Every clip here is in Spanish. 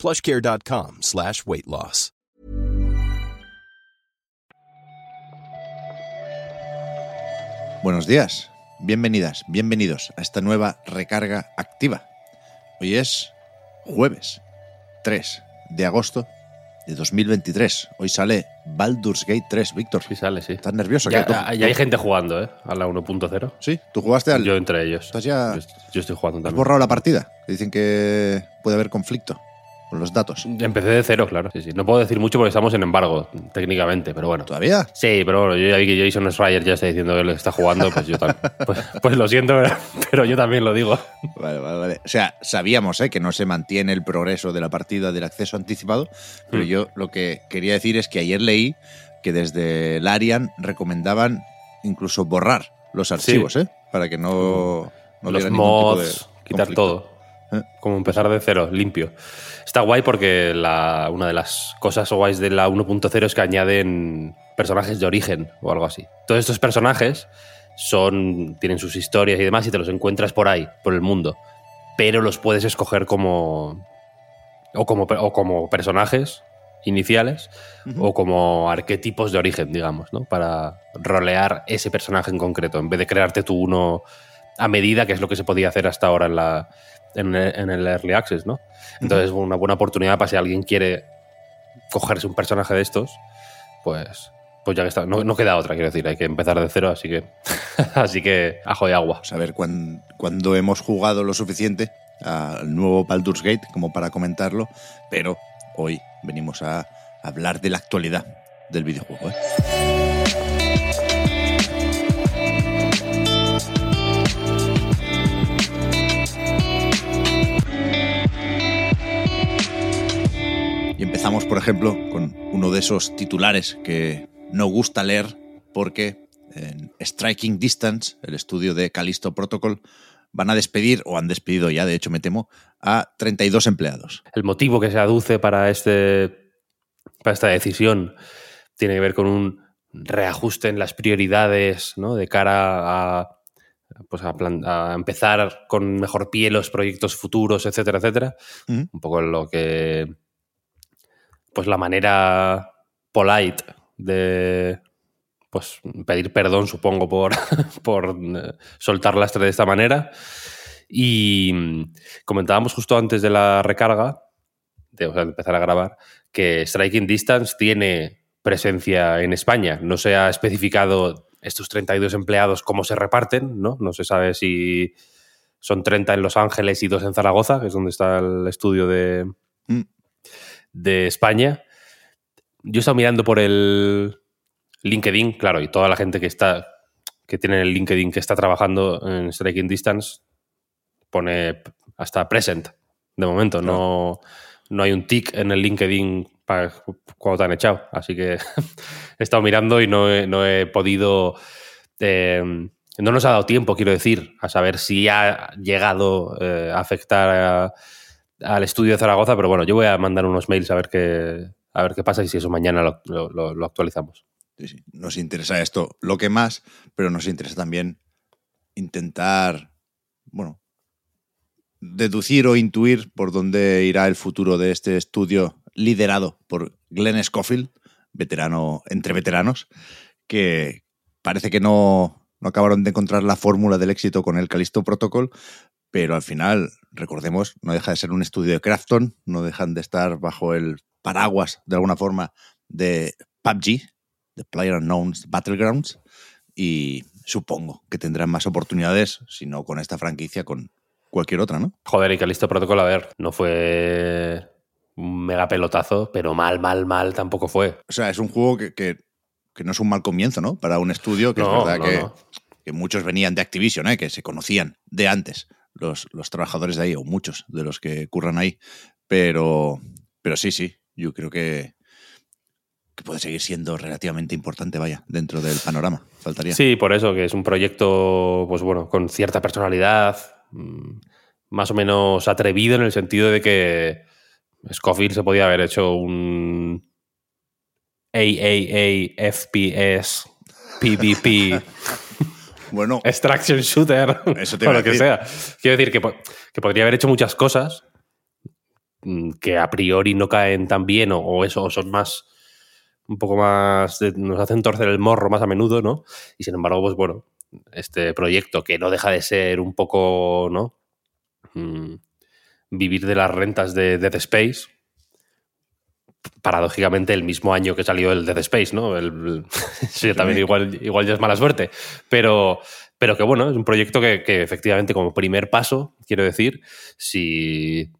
plushcare.com slash weight loss. Buenos días, bienvenidas, bienvenidos a esta nueva recarga activa. Hoy es jueves 3 de agosto de 2023. Hoy sale Baldur's Gate 3, Víctor. Sí sale, sí. ¿Estás nervioso? Ya, ¿Qué? ¿Tú- ya- ya hay gente jugando, ¿eh? A la 1.0. Sí, tú jugaste al... Yo entre ellos. Estás ya- Yo, yo estoy jugando ¿Has también. borrado la partida? Dicen que puede haber conflicto con los datos. Empecé de cero, claro. Sí, sí. No puedo decir mucho porque estamos en embargo, técnicamente, pero bueno. ¿Todavía? Sí, pero bueno, yo ya vi que Jason Schreier ya está diciendo que lo está jugando, pues yo también. Pues, pues lo siento, pero- yo también lo digo. Vale, vale, vale. O sea, sabíamos ¿eh? que no se mantiene el progreso de la partida del acceso anticipado, pero Mm. yo lo que quería decir es que ayer leí que desde Larian recomendaban incluso borrar los archivos, ¿eh? Para que no, no Los tipo de mods, quitar todo. Como empezar de cero, limpio. Está guay porque la, una de las cosas guays de la 1.0 es que añaden personajes de origen o algo así. Todos estos personajes son, tienen sus historias y demás y te los encuentras por ahí, por el mundo. Pero los puedes escoger como. O como, o como personajes iniciales o como arquetipos de origen, digamos, ¿no? Para rolear ese personaje en concreto, en vez de crearte tú uno a medida, que es lo que se podía hacer hasta ahora en, la, en, el, en el Early Access, ¿no? Entonces, una buena oportunidad para si alguien quiere cogerse un personaje de estos, pues, pues ya que está. No, no queda otra, quiero decir, hay que empezar de cero, así que, así que ajo y agua. Pues a ver cuándo hemos jugado lo suficiente al nuevo Baldur's Gate como para comentarlo, pero hoy venimos a hablar de la actualidad del videojuego. ¿eh? Empezamos, por ejemplo, con uno de esos titulares que no gusta leer porque en Striking Distance, el estudio de Callisto Protocol, van a despedir, o han despedido ya, de hecho me temo, a 32 empleados. El motivo que se aduce para, este, para esta decisión tiene que ver con un reajuste en las prioridades ¿no? de cara a, pues a, plan- a empezar con mejor pie los proyectos futuros, etcétera, etcétera. Ujú. Un poco lo que. Pues la manera polite de. Pues pedir perdón, supongo, por, por eh, soltar lastre de esta manera. Y comentábamos justo antes de la recarga, de, de empezar a grabar, que Striking Distance tiene presencia en España. No se ha especificado estos 32 empleados cómo se reparten, ¿no? No se sabe si son 30 en Los Ángeles y 2 en Zaragoza, que es donde está el estudio de, Mm. De España. Yo he estado mirando por el LinkedIn, claro, y toda la gente que está que tiene el LinkedIn que está trabajando en Striking Distance pone hasta present de momento. No, no hay un tick en el LinkedIn para cuando te han echado. Así que he estado mirando y no he, no he podido. eh, no nos ha dado tiempo, quiero decir, a saber si ha llegado eh, a afectar a- al estudio de Zaragoza, pero bueno, yo voy a mandar unos mails a ver qué, a ver qué pasa y si eso mañana lo- lo- actualizamos. Nos interesa esto lo que más, pero nos interesa también intentar, bueno, deducir o intuir por dónde irá el futuro de este estudio liderado por Glenn Scofield, veterano entre veteranos, que parece que no, no acabaron de encontrar la fórmula del éxito con el Callisto Protocol, pero al final, recordemos, no deja de ser un estudio de Crafton, no dejan de estar bajo el paraguas, de alguna forma, de PUBG, de PlayerUnknown's Battlegrounds, y supongo que tendrán más oportunidades, si no con esta franquicia, con cualquier otra, ¿no? Joder, y Calisto Protocol, a ver, no fue un mega pelotazo, pero mal, mal, mal tampoco fue. O sea, es un juego que, que- que no es un mal comienzo, ¿no? Para un estudio que No, es verdad no, que, no. que muchos venían de Activision, ¿eh? que se conocían de antes los, los trabajadores de ahí, o muchos de los que curran ahí. Pero, pero sí, sí, yo creo que que puede seguir siendo relativamente importante, vaya, dentro del panorama. Faltaría. Sí, por eso, que es un proyecto, pues bueno, con cierta personalidad, mm, más o menos atrevido en el sentido de que Scofield se podía haber hecho un AAA FPS PvP Bueno, extraction shooter Eso te o lo que sea. Quiero decir que, que podría haber hecho muchas cosas mm, que a priori no caen tan bien o, o eso o son más un poco más de- nos hacen torcer el morro más a menudo, ¿no? Y sin embargo, pues bueno, este proyecto que no deja de ser un poco, ¿no? Mm, vivir de las rentas de Dead Space. Paradójicamente, el mismo año que salió el Dead Space, ¿no? El, sí, también igual, igual ya es mala suerte. Pero, pero que bueno, es un proyecto que, que efectivamente, como primer paso, quiero decir, si.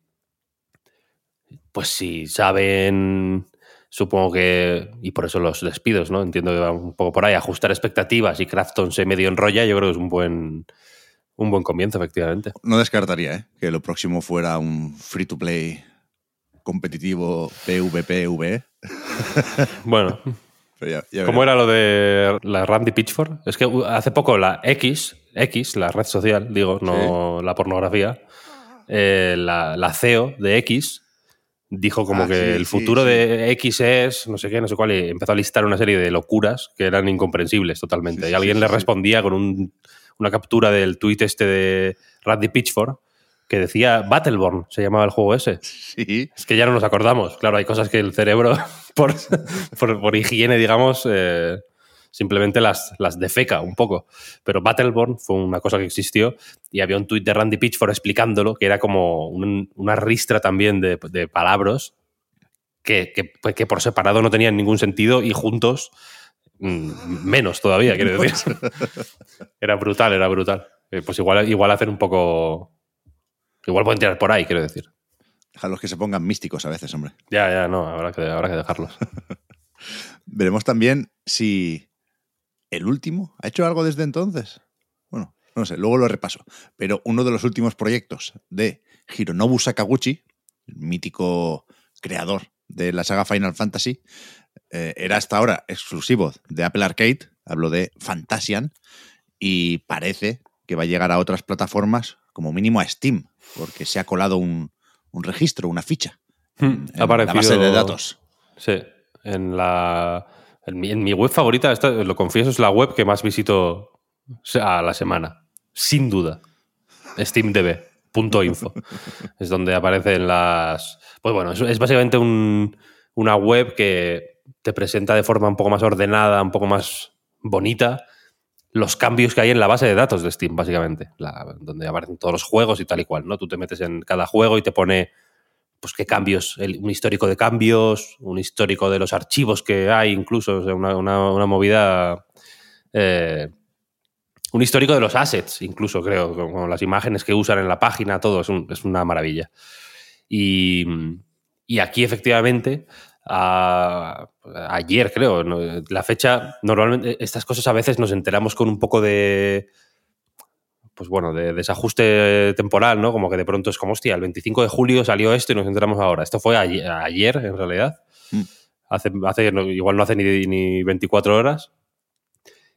Pues si saben. Supongo que. Y por eso los despidos, ¿no? Entiendo que va un poco por ahí. Ajustar expectativas y Crafton se medio enrolla, yo creo que es un buen. Un buen comienzo, efectivamente. no descartaría ¿eh? que lo próximo fuera un free to play competitivo PvPVE. Bueno, Pero ya, ya ¿Cómo era lo de la Randy Pitchford? Es que uh, hace poco la X, X, la red social, digo, no la pornografía, eh, la, la CEO de X dijo como Ah, que sí, el futuro sí. de X es no sé qué, no sé cuál, y empezó a listar una serie de locuras que eran incomprensibles totalmente. Y alguien le respondía con un- una captura del tuit este de Randy Pitchford que decía Battleborn, se llamaba el juego ese. Sí, Es que ya no nos acordamos. Claro, hay cosas que el cerebro, por, por, por higiene, digamos, eh, simplemente las, las defeca un poco. Pero Battleborn fue una cosa que existió y había un tuit de Randy Pitchford explicándolo, que era como un- una ristra también de, de palabras que, que- pues, que por separado no tenían ningún sentido y juntos mm, menos todavía, quiero decir. Era brutal, era brutal. Eh, Pues igual, igual hacer un poco... Igual pueden tirar por ahí, quiero decir. Déjalos que se pongan místicos a veces, hombre. Ya, ya, no, habrá que, habrá que dejarlos. Veremos también si el último ha hecho algo desde entonces. Bueno, no sé, luego lo repaso. Pero uno de los últimos proyectos de Hironobu Sakaguchi, el mítico creador de la saga Final Fantasy, eh, era hasta ahora exclusivo de Apple Arcade. Hablo de Fantasian. Y parece que va a llegar a otras plataformas, como mínimo a Steam, porque se ha colado un, un registro, una ficha. en Ha aparecido- la base de datos. Sí, en la. En mi, en mi web favorita, esta, lo confieso, es la web que más visito a la semana. Sin duda. SteamDB.info. es donde aparecen las. Pues bueno, es, es básicamente un- una web que te presenta de forma un poco más ordenada, un poco más bonita, los cambios que hay en la base de datos de Steam, básicamente. Donde aparecen todos los juegos y tal y cual, ¿no? Tú te metes en cada juego y te pone pues qué cambios, un histórico de cambios, un histórico de los archivos que hay, incluso, o sea, una, una- movida. eh, un histórico de los assets, incluso, creo, como las imágenes que usan en la página, todo, es, es una maravilla. Y, y aquí, efectivamente, a- ayer, creo, ¿no? la fecha, normalmente estas cosas a veces nos enteramos con un poco de pues bueno, de desajuste temporal, ¿no? Como que de pronto es como, hostia, el 25 de julio salió esto y nos enteramos ahora. Esto fue ayer, ayer, en realidad. Mm. Hace, igual no hace ni, ni 24 horas.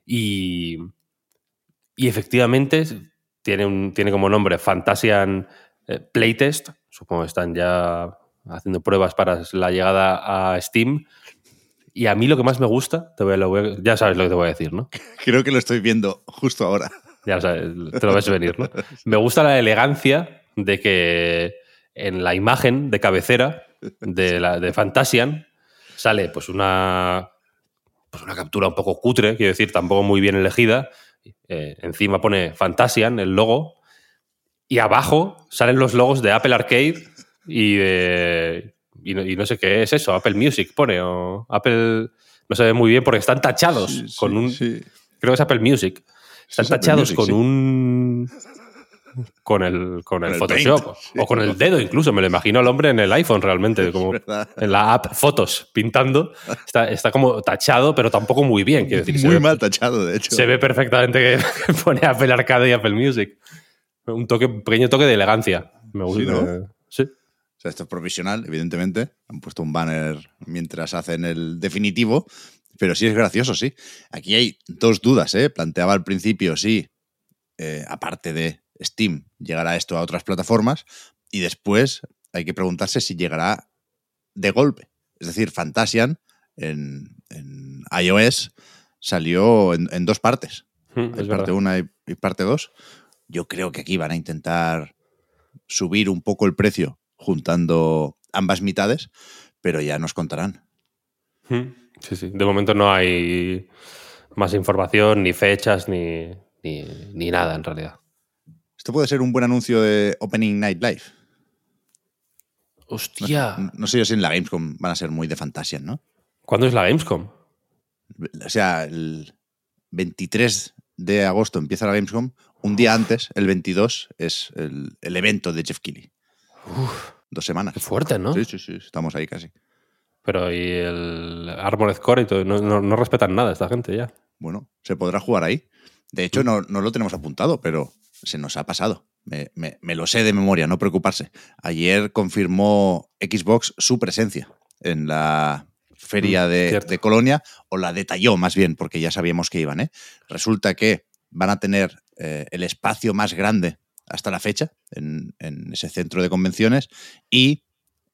Y, y efectivamente tiene, un, tiene como nombre Fantasian eh, Playtest. Supongo que están ya haciendo pruebas para la llegada a Steam. Y a mí lo que más me gusta, te voy a- lo voy a- ya sabes lo que te voy a decir, ¿no? Creo que lo estoy viendo justo ahora. Ya sabes, te lo ves venir, ¿no? Me gusta la elegancia de que en la imagen de cabecera de, la, de Fantasian sale pues una, pues una captura un poco cutre, quiero decir, tampoco muy bien elegida. Eh, encima pone Fantasian, el logo, y abajo salen los logos de Apple Arcade y de... Y no, y no sé qué es eso, Apple Music pone, o Apple... No se ve muy bien porque están tachados Sí, con sí, un... sí. Creo que es Apple Music. Están es tachados Music, con un. Con el, con el el Photoshop. Paint, o con el dedo, incluso. Me lo imagino al hombre en el iPhone realmente. Como en la app Fotos, pintando. Está, está como tachado, pero tampoco muy bien. Quiero decir, se Muy ve- mal tachado, de hecho. Se ve perfectamente que pone Apple Arcade y Apple Music. Un toque, un pequeño toque de elegancia. Me gusta. Sí, ¿no? Sea, esto es provisional, evidentemente. Han puesto un banner mientras hacen el definitivo, pero sí es gracioso, sí. Aquí hay dos dudas, ¿eh? Planteaba al principio, sí, eh, aparte de Steam, llegará esto a otras plataformas y después hay que preguntarse si llegará de golpe. Es decir, Fantasian en, en iOS salió en, en dos partes. Mm, Hay es parte verdad. 1 y, y parte 2. Yo creo que aquí van a intentar subir un poco el precio juntando ambas mitades, pero ya nos contarán. Mm, Sí, sí. De momento no hay más información, ni fechas, ni, ni, ni nada en realidad. Esto puede ser un buen anuncio de Opening Night Live. Hostia. No sé yo si en la Gamescom van a ser muy de fantasía, ¿no? ¿Cuándo es la Gamescom? O sea, el 23 de agosto empieza la Gamescom. Un día antes, el 22, es el, el evento de Jeff Keighley. Dos semanas. Qué fuerte, ¿no? Sí, sí, sí, estamos ahí casi. Pero y el Armored Core y todo, no, no- no respetan nada esta gente ya. Bueno, se podrá jugar ahí. De hecho, no, no lo tenemos apuntado, pero se nos ha pasado. Me, me- me lo sé de memoria, no preocuparse. Ayer confirmó Xbox su presencia en la feria Mm, de, de Colonia, o la detalló más bien, porque ya sabíamos que iban. ¿eh? Resulta que van a tener eh, el espacio más grande hasta la fecha en, en ese centro de convenciones y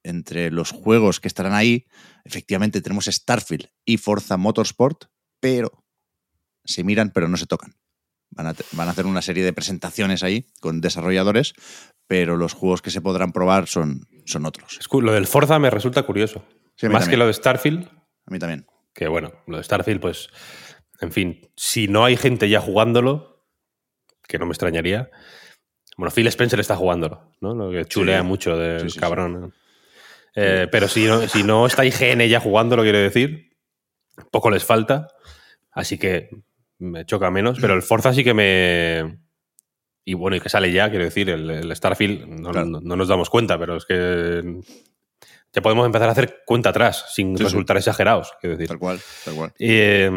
entre los juegos que estarán ahí, efectivamente tenemos Starfield y Forza Motorsport, pero se miran pero no se tocan. Van a, van a hacer una serie de presentaciones ahí con desarrolladores, pero los juegos que se podrán probar son, son otros. Lo del Forza me resulta curioso. Sí, Más también. que lo de Starfield, A mí también. que bueno, lo de Starfield, pues, en fin, si no hay gente ya jugándolo, que no me extrañaría. Bueno, Phil Spencer está jugándolo, ¿no? Lo que chulea Sí. mucho del Sí, cabrón. Eh, pero si no, si no está IGN ya jugándolo, quiero decir, poco les falta. Así que me choca menos. Pero el Forza sí que me. Y bueno, y que sale ya, quiero decir, el, el Starfield, no, Claro. no- no nos damos cuenta, pero es que ya podemos empezar a hacer cuenta atrás, sin Sí, sí. resultar exagerados, quiero decir. Tal cual, tal cual. Y, eh,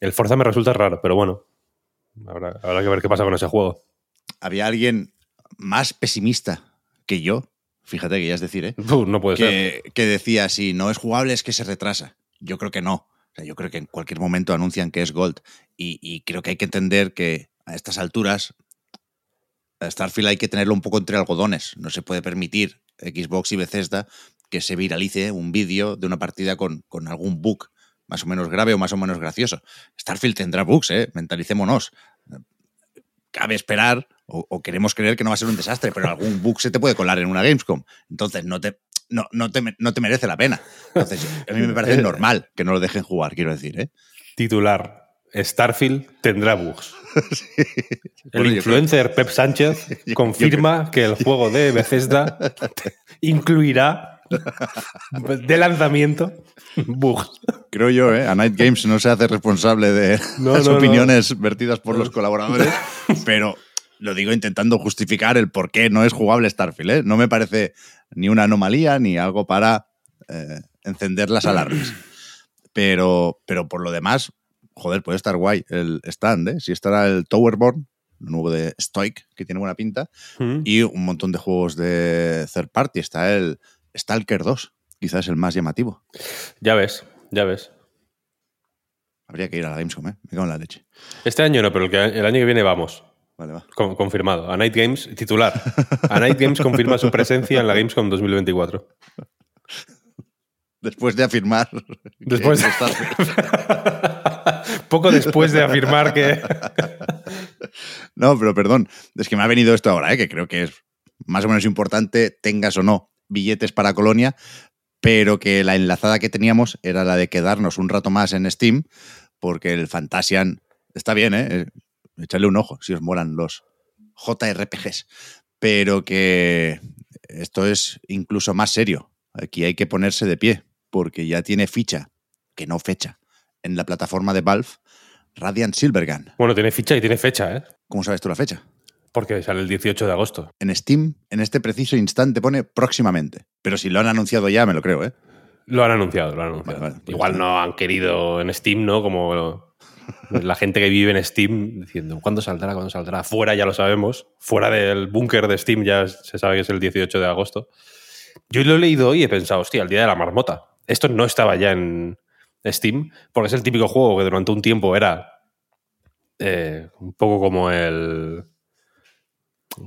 el Forza me resulta raro, pero bueno, habrá, habrá que ver qué pasa con ese juego. Había alguien más pesimista que yo, fíjate que ya es decir, ¿eh? Uf, no puede ser. que, que decía, si no es jugable es que se retrasa. Yo creo que no. O sea, yo creo que en cualquier momento anuncian que es Gold. Y, y creo que hay que entender que a estas alturas a Starfield hay que tenerlo un poco entre algodones. No se puede permitir Xbox y Bethesda que se viralice un vídeo de una partida con, con algún bug más o menos grave o más o menos gracioso. Starfield tendrá bugs, ¿eh? Mentalicémonos. Cabe esperar o, o queremos creer que no va a ser un desastre, pero algún bug se te puede colar en una Gamescom. Entonces no te, no, no te, no te merece la pena. Entonces, a mí me parece normal que no lo dejen jugar, quiero decir, ¿eh? Titular. Starfield tendrá bugs. El Bueno, influencer Pep Sánchez yo confirma que el juego de Bethesda incluirá de lanzamiento bugs. Creo yo, ¿eh? A Night Games no se hace responsable de No, las no, no. opiniones vertidas por los colaboradores, pero lo digo intentando justificar el por qué no es jugable Starfield, ¿eh? No me parece ni una anomalía ni algo para eh, encender las alarmas. Pero, pero por lo demás, joder, puede estar guay el stand, ¿eh? Si estará el Towerborn, nuevo de Stoic, que tiene buena pinta, y un montón de juegos de third party. Está el Stalker 2, quizás el más llamativo. Ya ves, ya ves. Habría que ir a la Gamescom, ¿eh? Me cago en la leche. Este año no, pero el, que- el año que viene vamos. Vale, va. Con- confirmado. A Night Games, titular. A Night Games confirma su presencia en la Gamescom 2024. Después de afirmar. Después de- Poco después de afirmar que. No, pero perdón. Es que me ha venido esto ahora, ¿eh? que creo que es más o menos importante, tengas o no billetes para Colonia, pero que la enlazada que teníamos era la de quedarnos un rato más en Steam, porque el Fantasian está bien, ¿eh? Echarle un ojo si os molan los JRPGs, pero que esto es incluso más serio. Aquí hay que ponerse de pie, porque ya tiene ficha, que no fecha, en la plataforma de Valve, Radiant Silvergun. Bueno, tiene ficha y tiene fecha, ¿eh? ¿Cómo sabes tú la fecha? Porque sale el 18 de agosto. En Steam, en este preciso instante, pone próximamente. Pero si lo han anunciado ya, me lo creo, ¿eh? Lo han anunciado, lo han anunciado. Vale, vale, pues Igual no han querido en Steam, ¿no? Como la gente que vive en Steam diciendo, ¿cuándo saldrá? ¿Cuándo saldrá? Fuera ya lo sabemos. Fuera del búnker de Steam ya se sabe que es el 18 de agosto. yo lo he leído hoy y he pensado, hostia, el día de la marmota. Esto no estaba ya en Steam, porque es el típico juego que durante un tiempo era eh, un poco como el.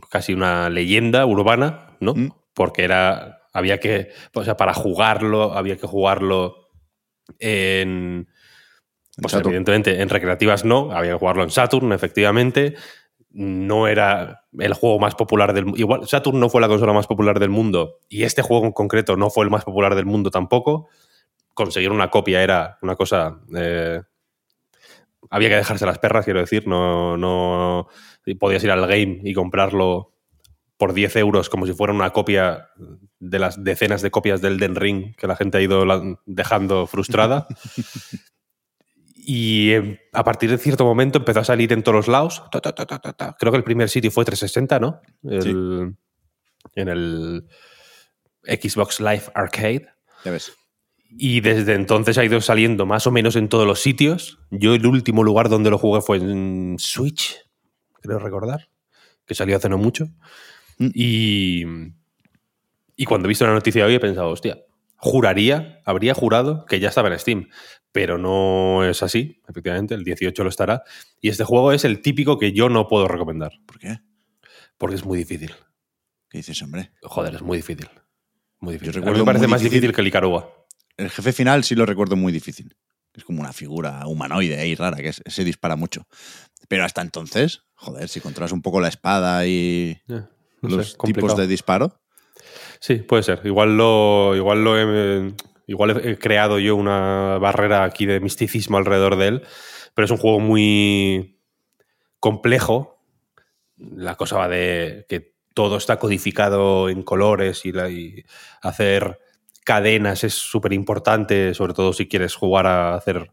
casi una leyenda urbana, ¿no? Mm. Porque era. Había que. O sea, para jugarlo, había que jugarlo en. Pues Saturn. evidentemente, en recreativas no, había que jugarlo en Saturn, efectivamente. No era el juego más popular del mundo. Igual, Saturn no fue la consola más popular del mundo y este juego en concreto no fue el más popular del mundo tampoco. Conseguir una copia era una cosa. eh, había que dejarse las perras, quiero decir. No, no podías ir al game y comprarlo por 10 euros como si fuera una copia de las decenas de copias del Den Ring que la gente ha ido dejando frustrada. Y eh, a partir de cierto momento empezó a salir en todos los lados. Ta, ta, ta. Creo que el primer sitio fue 360, ¿no? El- En el Xbox Live Arcade. Ya ves. Y desde entonces ha ido saliendo más o menos en todos los sitios. Yo el último lugar donde lo jugué fue en Switch, creo recordar, que salió hace no mucho. Mm. Y, y cuando he visto la noticia hoy he pensado, hostia, juraría, habría jurado que ya estaba en Steam, pero no es así, efectivamente, el 18 lo estará. Y este juego es el típico que yo no puedo recomendar, ¿Por qué? porque es muy difícil. ¿Qué dices, hombre? Joder, es muy difícil. Muy difícil. A mí me parece más difícil- difícil que el Icaruga. El jefe final sí lo recuerdo muy difícil. Es como una figura humanoide ahí rara que se dispara mucho. Pero hasta entonces, joder, si controlas un poco la espada y Eh, no sé, los tipos de disparo, Sí, puede ser. Igual lo, igual lo he, igual he creado yo una barrera aquí de misticismo alrededor de él, pero es un juego muy complejo. La cosa va de que todo está codificado en colores y, hacer cadenas es súper importante, sobre todo si quieres jugar a hacer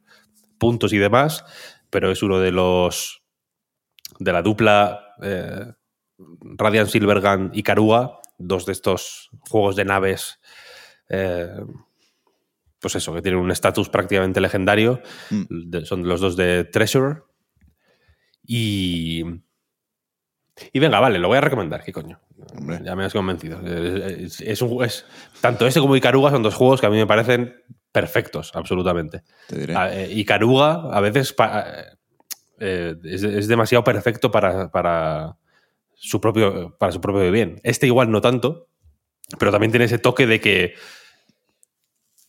puntos y demás, pero es uno de los de la dupla eh, Radiant Silvergun y Karuga, dos de estos juegos de naves, eh, pues eso, que tienen un estatus prácticamente legendario. Mm. De- son los dos de Treasure. Y. Y venga, vale, lo voy a recomendar, ¿qué coño? Hombre. Ya me has convencido. Es, es un, es- tanto este como Icaruga son dos juegos que a mí me parecen perfectos, absolutamente. te diré. A- eh, Icaruga a veces pa- eh, es, es demasiado perfecto para, para, su propio, para su propio bien. Este igual no tanto, pero también tiene ese toque de que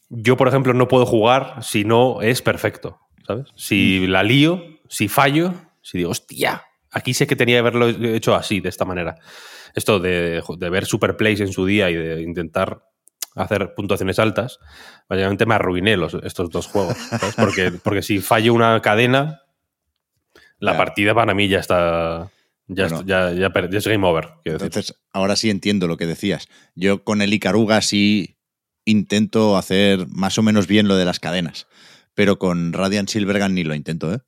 yo, por ejemplo, no puedo jugar si no es perfecto, ¿sabes? Si la lío, si fallo, si digo, hostia, aquí sé que tenía que haberlo hecho así, de esta manera. Esto de, de ver superplays en su día y de intentar hacer puntuaciones altas, básicamente me arruiné los, estos dos juegos. ¿sabes? Porque, porque si fallo una cadena, la partida para mí ya está. Ya, Bueno. ya, ya es game over. decir. Entonces, ahora sí entiendo lo que decías. Yo con el Icaruga sí intento hacer más o menos bien lo de las cadenas, pero con Radiant Silvergun ni lo intento, ¿eh?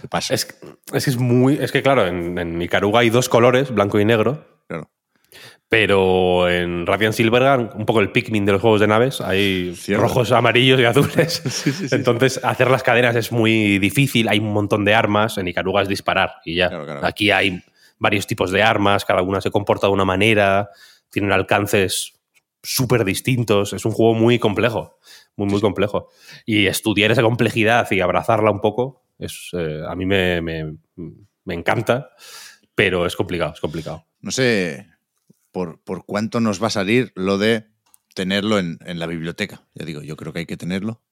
¿Qué pasa? Es, es que es muy. Es que, claro, en, en Icaruga hay dos colores, blanco y negro. Pero en Radiant Silvergun, un poco el Pikmin de los juegos de naves, hay Cierto. rojos, amarillos y azules. Entonces, hacer las cadenas es muy difícil. Hay un montón de armas. En Icaruga es disparar y ya. Claro, claro. Aquí hay varios tipos de armas, cada una se comporta de una manera, tienen alcances súper distintos. Es un juego muy complejo, muy, muy complejo. Y estudiar esa complejidad y abrazarla un poco, es, eh, a mí me, me- me encanta, pero es complicado, es complicado. No sé por, por cuánto nos va a salir lo de tenerlo en, en la biblioteca. Ya digo, yo creo que hay que tenerlo.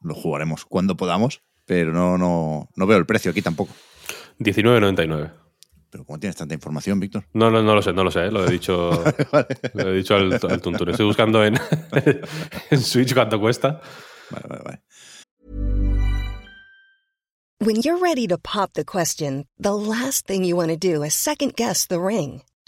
Lo jugaremos cuando podamos, pero no, no, no veo el precio aquí tampoco. 19.99. Pero ¿cómo tienes tanta información, Víctor? No, no, no lo sé, no lo sé, ¿eh? lo he dicho, lo he dicho al, al tuntún. Estoy buscando en, en Switch cuánto cuesta. Vale, vale, vale. When you're ready to pop the question, the last thing you want to do is second guess the ring.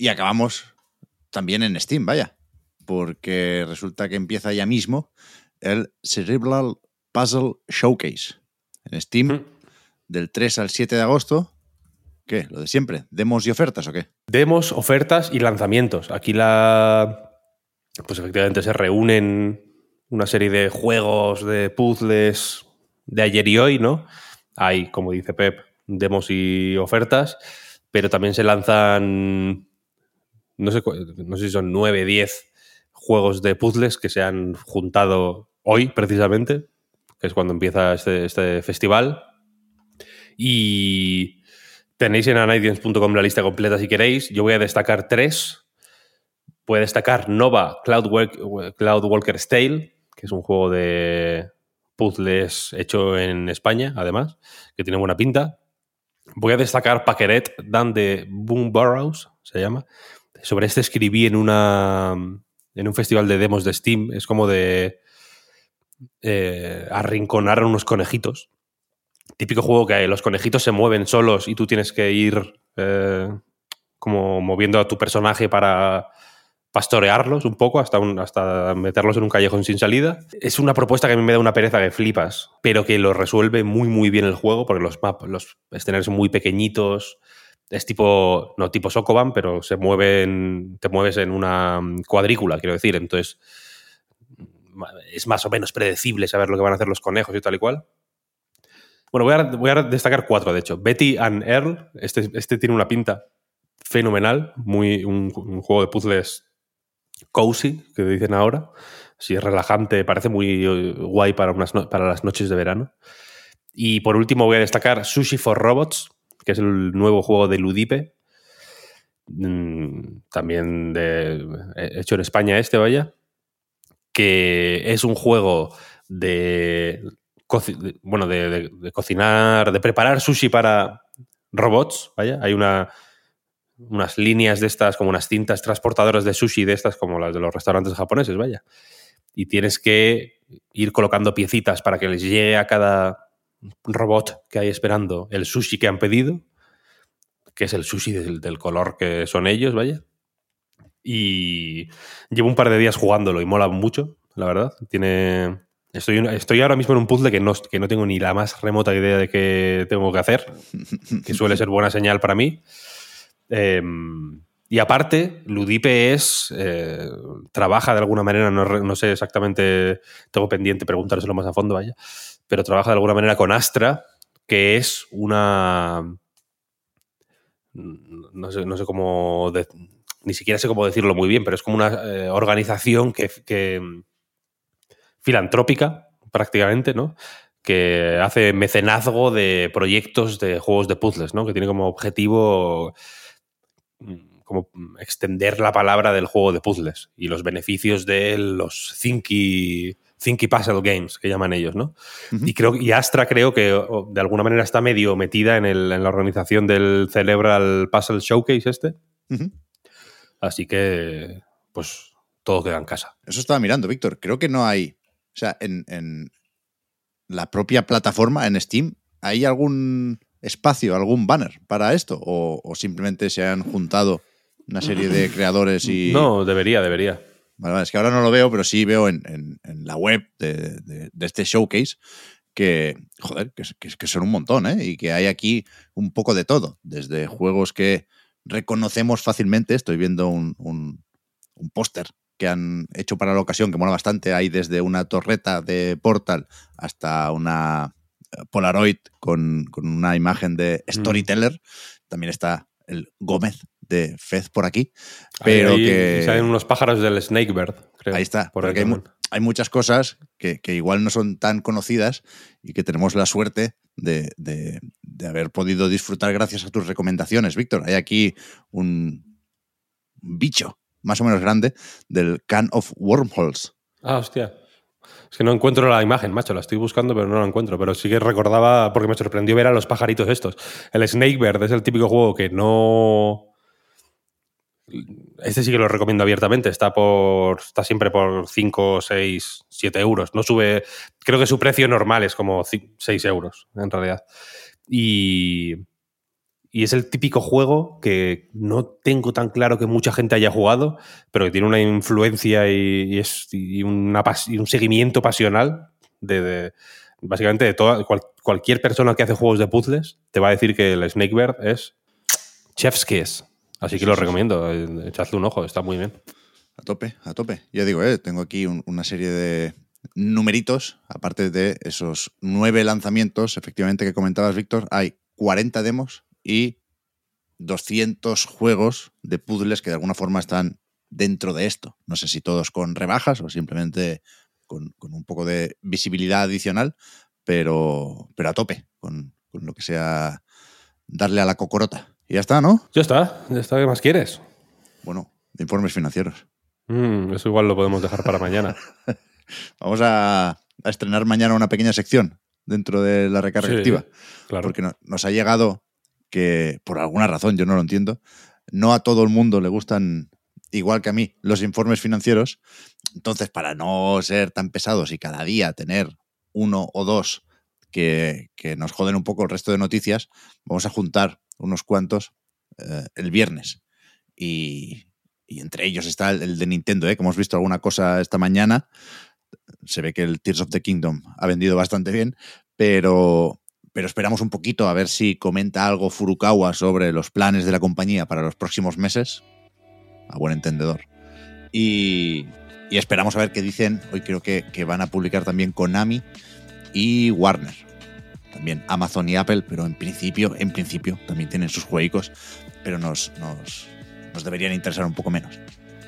Y acabamos también en Steam, vaya. Porque resulta que empieza ya mismo el Cerebral Puzzle Showcase. En Steam, Mm. del 3 al 7 de agosto. ¿Qué? ¿Lo de siempre? ¿Demos y ofertas o qué? Demos, ofertas y lanzamientos. Aquí la. Pues efectivamente se reúnen una serie de juegos, de puzzles de ayer y hoy, ¿no? Hay, como dice Pep, demos y ofertas, pero también se lanzan. No sé, no sé si son 9, 10 juegos de puzzles que se han juntado hoy, precisamente, que es cuando empieza este, este festival. Y tenéis en anidians.com la lista completa si queréis. Yo voy a destacar tres. Voy a destacar Nova Cloudwalk- Cloudwalker's Tale, que es un juego de puzzles hecho en España, además, que tiene buena pinta. Voy a destacar Paqueret Dan de Boom Burrows, se llama. Sobre este escribí en una en un festival de demos de Steam. Es como de eh, arrinconar a unos conejitos. Típico juego que los conejitos se mueven solos y tú tienes que ir eh, como moviendo a tu personaje para pastorearlos un poco hasta, hasta meterlos en un callejón sin salida. Es una propuesta que a mí me da una pereza que flipas, pero que lo resuelve muy muy bien el juego porque los, map, los escenarios muy pequeñitos. Es tipo, no tipo Sokoban, pero se mueven, te mueves en una cuadrícula, quiero decir. Entonces, es más o menos predecible saber lo que van a hacer los conejos y tal y cual. Bueno, voy a, voy a destacar cuatro, de hecho. Betty and Earl, este, este tiene una pinta fenomenal, muy, un, juego de puzzles cozy, que dicen ahora. Sí, relajante, parece muy eh, guay para, unas para las noches de verano. Y por último voy a destacar Sushi for Robots, que es el nuevo juego de Ludipe. Mm, También de, hecho en España este, vaya. Que es un juego de, bueno, de- de cocinar, de preparar sushi para robots, vaya. Hay una, unas líneas de estas, como unas cintas transportadoras de sushi de estas, como las de los restaurantes japoneses, vaya. Y tienes que ir colocando piecitas para que les llegue a cada robot que hay esperando el sushi que han pedido, que es el sushi del, del color que son ellos, vaya. Y llevo un par de días jugándolo y mola mucho, la verdad. Tiene. Estoy, estoy ahora mismo en un puzzle que no, que no tengo ni la más remota idea de qué tengo que hacer, que suele ser buena señal para mí. Eh, y aparte, Ludipe es. eh, trabaja de alguna manera, no, no sé exactamente, tengo pendiente preguntárselo más a fondo, vaya, pero trabaja de alguna manera con Astra, que es una. No sé, no sé cómo. ni siquiera sé cómo decirlo muy bien, pero es como una eh, organización que, que, filantrópica, prácticamente, ¿no? Que hace mecenazgo de proyectos de juegos de puzzles, ¿no? Que tiene como objetivo mm, como extender la palabra del juego de puzzles y los beneficios de los Thinky, thinky Puzzle Games, que llaman ellos, ¿no? Y creo y Astra creo que de alguna manera está medio metida en, el- en la organización del Cerebral Puzzle Showcase este. Así que, pues, todo queda en casa. Eso estaba mirando, Víctor. Creo que no hay. O sea, en, en la propia plataforma, en Steam, ¿hay algún espacio, algún banner para esto? ¿O, o simplemente se han juntado una serie de creadores y. No, debería, debería. Vale, vale, es que ahora no lo veo, pero sí veo en, en- en la web de, de- de este showcase que, joder, que, que- que son un montón, ¿eh? Y que hay aquí un poco de todo, desde juegos que reconocemos fácilmente, estoy viendo un, un- un póster que han hecho para la ocasión que mola bastante, hay desde una torreta de Portal hasta una eh, Polaroid con, con una imagen de Storyteller, también está el Gómez de Fez por aquí, pero Ahí- que... salen unos pájaros del Snakebird, creo. Ahí está, Por ahí porque hay, mu- también. hay muchas cosas que, que igual no son tan conocidas y que tenemos la suerte de, de- de haber podido disfrutar gracias a tus recomendaciones, Víctor. Hay aquí un bicho más o menos grande del Can of Wormholes. Ah, hostia. Es que no encuentro la imagen, macho, la estoy buscando, pero no la encuentro. Pero sí que recordaba, porque me sorprendió ver a los pajaritos estos. El Snake Bird es el típico juego que no. Este sí que lo recomiendo abiertamente. Está por. Está siempre por 5, 6, 7 euros. No sube. Creo que su precio normal es como 6 euros, en realidad. Y. Y es el típico juego que no tengo tan claro que mucha gente haya jugado, pero que tiene una influencia y, es, y, un seguimiento pasional de, básicamente de toda, cualquier persona que hace juegos de puzzles te va a decir que el Snakebird es Chef's Kiss. Así que lo recomiendo, eh, echadle un ojo, está muy bien. A tope, a tope. Ya digo, eh, tengo aquí una serie de numeritos, aparte de esos nueve lanzamientos, efectivamente, que comentabas, Víctor, hay 40 demos y 200 juegos de puzzles que de alguna forma están dentro de esto. No sé si todos con rebajas o simplemente con, un poco de visibilidad adicional, pero, pero a tope con, lo que sea darle a la cocorota. Y ya está, ¿no? Ya está, ya está. ¿Qué más quieres? Bueno, de informes financieros. Mm, eso igual lo podemos dejar para mañana. Vamos a, estrenar mañana una pequeña sección dentro de la recarga activa. Claro. Porque nos ha llegado que por alguna razón, yo no lo entiendo, no a todo el mundo le gustan, igual que a mí, los informes financieros. Entonces, para no ser tan pesados y cada día tener uno o dos que, nos joden un poco el resto de noticias, vamos a juntar unos cuantos eh, el viernes. Y, entre ellos está el, de Nintendo, ¿eh? que hemos visto alguna cosa esta mañana. Se ve que el Tears of the Kingdom ha vendido bastante bien, pero, pero esperamos un poquito a ver si comenta algo Furukawa sobre los planes de la compañía para los próximos meses, a buen entendedor. Y, esperamos a ver qué dicen. Hoy creo que, van a publicar también Konami y Warner. También Amazon y Apple, pero en principio, en principio también tienen sus juegos, pero nos, nos, nos deberían interesar un poco menos.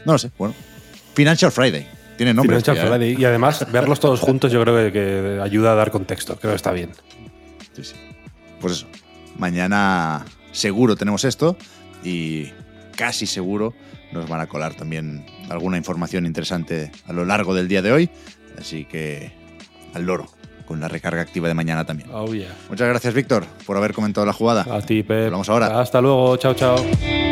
No lo sé, bueno. Financial Friday. Tiene nombre. Financial ¿eh? Friday. Y además, verlos todos juntos yo creo que, que ayuda a dar contexto. Creo que está bien. Pues eso. Mañana seguro tenemos esto y casi seguro nos van a colar también alguna información interesante a lo largo del día de hoy. Así que al loro con la recarga activa de mañana también. Oh, Muchas gracias, Víctor, por haber comentado la jugada. A ti, Pep. Hablamos ahora. Hasta luego. Chao, chao.